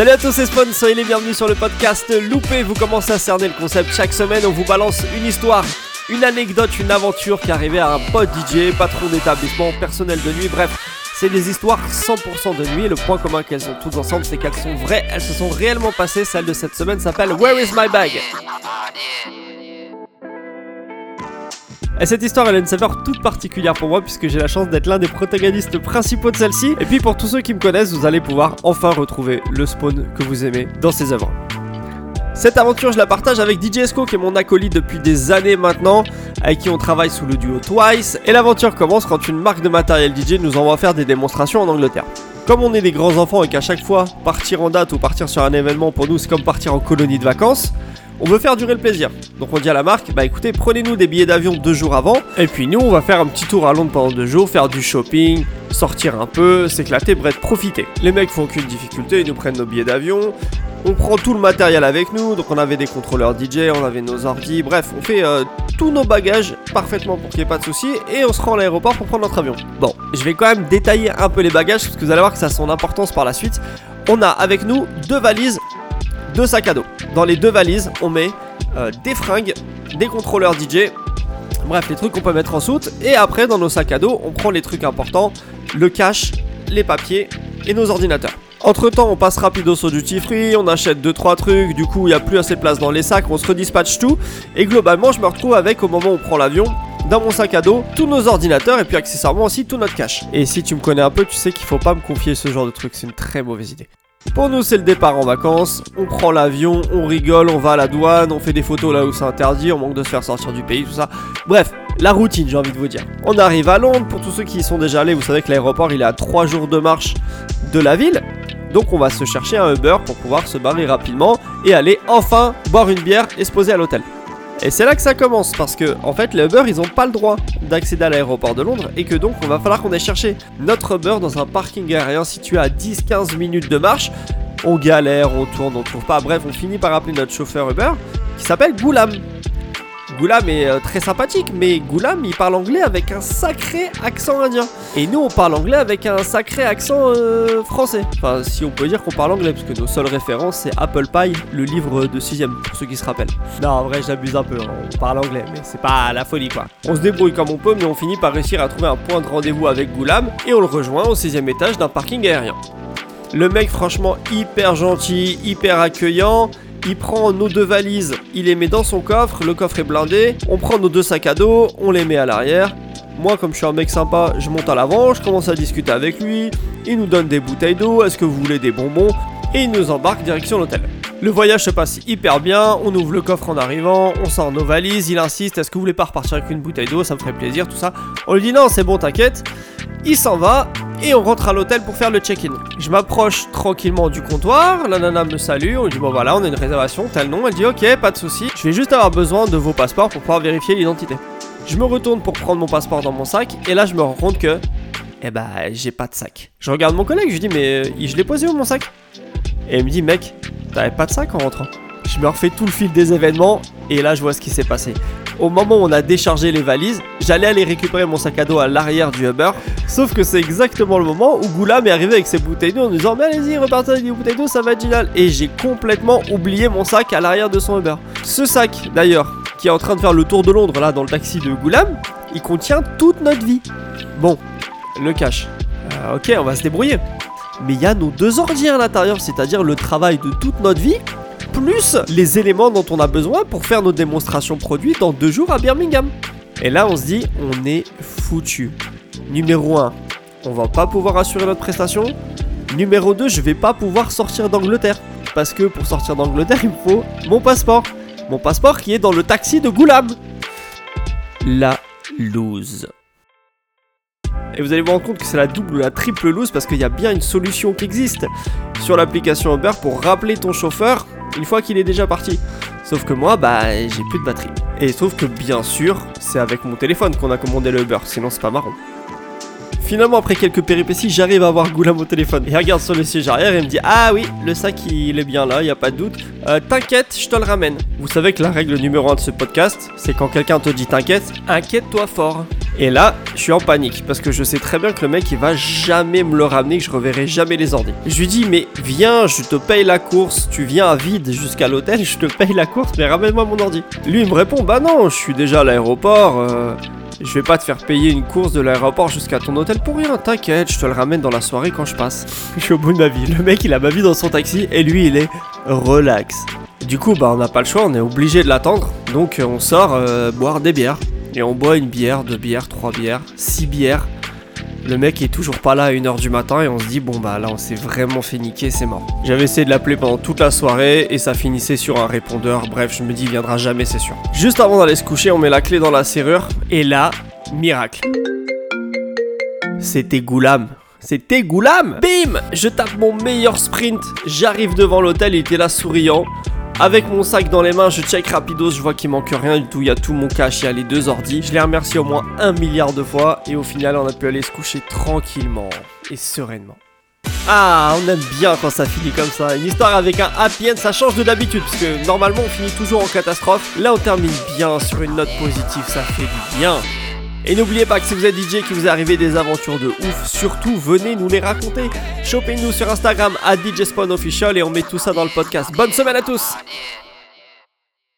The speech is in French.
Salut à tous, c'est Spawn, soyez les bienvenus sur le podcast Loupé. Vous commencez à cerner le concept. Chaque semaine, on vous balance une histoire, une anecdote, une aventure qui arrivée à un pote DJ, patron d'établissement, personnel de nuit, bref. C'est des histoires 100% de nuit. Le point commun qu'elles ont toutes ensemble, c'est qu'elles sont vraies, elles se sont réellement passées. Celle de cette semaine s'appelle Where is my bag? Et cette histoire, elle a une saveur toute particulière pour moi puisque j'ai la chance d'être l'un des protagonistes principaux de celle-ci. Et puis pour tous ceux qui me connaissent, vous allez pouvoir enfin retrouver le spawn que vous aimez dans ces œuvres. Cette aventure, je la partage avec DJ Esco, qui est mon acolyte depuis des années maintenant, avec qui on travaille sous le duo Twice. Et l'aventure commence quand une marque de matériel DJ nous envoie faire des démonstrations en Angleterre. Comme on est des grands enfants et qu'à chaque fois, partir en date ou partir sur un événement pour nous, c'est comme partir en colonie de vacances, on veut faire durer le plaisir. Donc on dit à la marque, bah écoutez, prenez-nous des billets d'avion deux jours avant, et puis nous, on va faire un petit tour à Londres pendant deux jours, faire du shopping, sortir un peu, s'éclater, bref, profiter. Les mecs font aucune difficulté, ils nous prennent nos billets d'avion, on prend tout le matériel avec nous, donc on avait des contrôleurs DJ, on avait nos ordi, bref, on fait euh, tous nos bagages parfaitement pour qu'il n'y ait pas de soucis, et on se rend à l'aéroport pour prendre notre avion. Bon, je vais quand même détailler un peu les bagages, parce que vous allez voir que ça a son importance par la suite. On a avec nous deux valises deux sacs à dos. Dans les deux valises, on met euh, des fringues, des contrôleurs DJ, bref, les trucs qu'on peut mettre en soute. Et après, dans nos sacs à dos, on prend les trucs importants, le cash, les papiers et nos ordinateurs. Entre temps, on passe rapido au duty free, on achète 2-3 trucs, du coup, il n'y a plus assez de place dans les sacs, on se redispatche tout. Et globalement, je me retrouve avec, au moment où on prend l'avion, dans mon sac à dos, tous nos ordinateurs et puis accessoirement aussi tout notre cash. Et si tu me connais un peu, tu sais qu'il faut pas me confier ce genre de truc, c'est une très mauvaise idée. Pour nous, c'est le départ en vacances. On prend l'avion, on rigole, on va à la douane, on fait des photos là où c'est interdit, on manque de se faire sortir du pays, tout ça. Bref, la routine, j'ai envie de vous dire. On arrive à Londres. Pour tous ceux qui y sont déjà allés, vous savez que l'aéroport il est à 3 jours de marche de la ville. Donc on va se chercher un Uber pour pouvoir se barrer rapidement et aller enfin boire une bière et se poser à l'hôtel. Et c'est là que ça commence, parce que en fait les Uber ils ont pas le droit d'accéder à l'aéroport de Londres et que donc on va falloir qu'on aille chercher notre Uber dans un parking aérien situé à 10-15 minutes de marche. On galère, on tourne, on trouve pas, bref on finit par appeler notre chauffeur Uber qui s'appelle Goulam. Goulam est euh, très sympathique, mais Goulam il parle anglais avec un sacré accent indien. Et nous on parle anglais avec un sacré accent euh, français. Enfin, si on peut dire qu'on parle anglais, parce que nos seules références c'est Apple Pie, le livre de 6ème, pour ceux qui se rappellent. Non, en vrai, j'abuse un peu, hein. on parle anglais, mais c'est pas la folie quoi. On se débrouille comme on peut, mais on finit par réussir à trouver un point de rendez-vous avec Goulam et on le rejoint au 16ème étage d'un parking aérien. Le mec, franchement, hyper gentil, hyper accueillant. Il prend nos deux valises, il les met dans son coffre, le coffre est blindé, on prend nos deux sacs à dos, on les met à l'arrière. Moi, comme je suis un mec sympa, je monte à l'avant, je commence à discuter avec lui, il nous donne des bouteilles d'eau, est-ce que vous voulez des bonbons Et il nous embarque direction l'hôtel. Le voyage se passe hyper bien, on ouvre le coffre en arrivant, on sort nos valises, il insiste, est-ce que vous voulez pas repartir avec une bouteille d'eau, ça me ferait plaisir, tout ça. On lui dit non, c'est bon, t'inquiète. Il s'en va, et on rentre à l'hôtel pour faire le check-in. Je m'approche tranquillement du comptoir, la nana me salue, on lui dit bon voilà, on a une réservation, tel nom, elle dit ok, pas de souci, je vais juste avoir besoin de vos passeports pour pouvoir vérifier l'identité. Je me retourne pour prendre mon passeport dans mon sac, et là je me rends compte que, eh bah, j'ai pas de sac. Je regarde mon collègue, je lui dis mais euh, je l'ai posé où mon sac? Et il me dit mec, t'avais pas de sac en rentrant. Je me refais tout le fil des événements, et là je vois ce qui s'est passé. Au moment où on a déchargé les valises, j'allais aller récupérer mon sac à dos à l'arrière du Uber. Sauf que c'est exactement le moment où Goulam est arrivé avec ses bouteilles d'eau en disant Mais allez-y, repartez avec des bouteilles d'eau, ça va être génial. Et j'ai complètement oublié mon sac à l'arrière de son Uber. Ce sac, d'ailleurs, qui est en train de faire le tour de Londres là dans le taxi de Goulam, il contient toute notre vie. Bon, le cash. Euh, ok, on va se débrouiller. Mais il y a nos deux ordi à l'intérieur, c'est-à-dire le travail de toute notre vie plus les éléments dont on a besoin pour faire nos démonstrations produits dans deux jours à Birmingham. Et là, on se dit, on est foutu. Numéro 1, on va pas pouvoir assurer notre prestation. Numéro 2, je vais pas pouvoir sortir d'Angleterre. Parce que pour sortir d'Angleterre, il me faut mon passeport. Mon passeport qui est dans le taxi de Goulam. La loose. Et vous allez vous rendre compte que c'est la double ou la triple loose parce qu'il y a bien une solution qui existe sur l'application Uber pour rappeler ton chauffeur une fois qu'il est déjà parti. Sauf que moi, bah, j'ai plus de batterie. Et sauf que bien sûr, c'est avec mon téléphone qu'on a commandé le Uber, sinon c'est pas marrant. Finalement, après quelques péripéties, j'arrive à avoir Goulam au téléphone. Il regarde sur le siège arrière et il me dit Ah oui, le sac il est bien là, y a pas de doute. Euh, t'inquiète, je te le ramène. Vous savez que la règle numéro 1 de ce podcast, c'est quand quelqu'un te dit t'inquiète, inquiète-toi fort. Et là, je suis en panique parce que je sais très bien que le mec il va jamais me le ramener, que je reverrai jamais les ordi. Je lui dis mais viens, je te paye la course, tu viens à vide jusqu'à l'hôtel, je te paye la course, mais ramène-moi mon ordi. Lui il me répond bah non, je suis déjà à l'aéroport. euh, je vais pas te faire payer une course de l'aéroport jusqu'à ton hôtel pour rien, t'inquiète, je te le ramène dans la soirée quand je passe. Je suis au bout de ma vie. Le mec il a ma vie dans son taxi et lui il est relax. Du coup bah on n'a pas le choix, on est obligé de l'attendre. Donc euh, on sort euh, boire des bières. Et on boit une bière, deux bières, trois bières, six bières. Le mec est toujours pas là à 1h du matin et on se dit bon bah là on s'est vraiment fait niquer, c'est mort. J'avais essayé de l'appeler pendant toute la soirée et ça finissait sur un répondeur, bref je me dis viendra jamais c'est sûr. Juste avant d'aller se coucher on met la clé dans la serrure et là, miracle. C'était Goulam. C'était Goulam Bim Je tape mon meilleur sprint, j'arrive devant l'hôtel, il était là souriant. Avec mon sac dans les mains, je check rapidos, je vois qu'il manque rien du tout, il y a tout mon cash, il y a les deux ordis. Je l'ai remercié au moins un milliard de fois et au final on a pu aller se coucher tranquillement et sereinement. Ah, on aime bien quand ça finit comme ça. Une histoire avec un happy end, ça change de d'habitude, parce que normalement on finit toujours en catastrophe. Là on termine bien sur une note positive, ça fait du bien. Et n'oubliez pas que si vous êtes DJ qui vous arrivé des aventures de ouf, surtout venez nous les raconter. Chopez-nous sur Instagram à DJSpawnOfficial et on met tout ça dans le podcast. Bonne semaine à tous.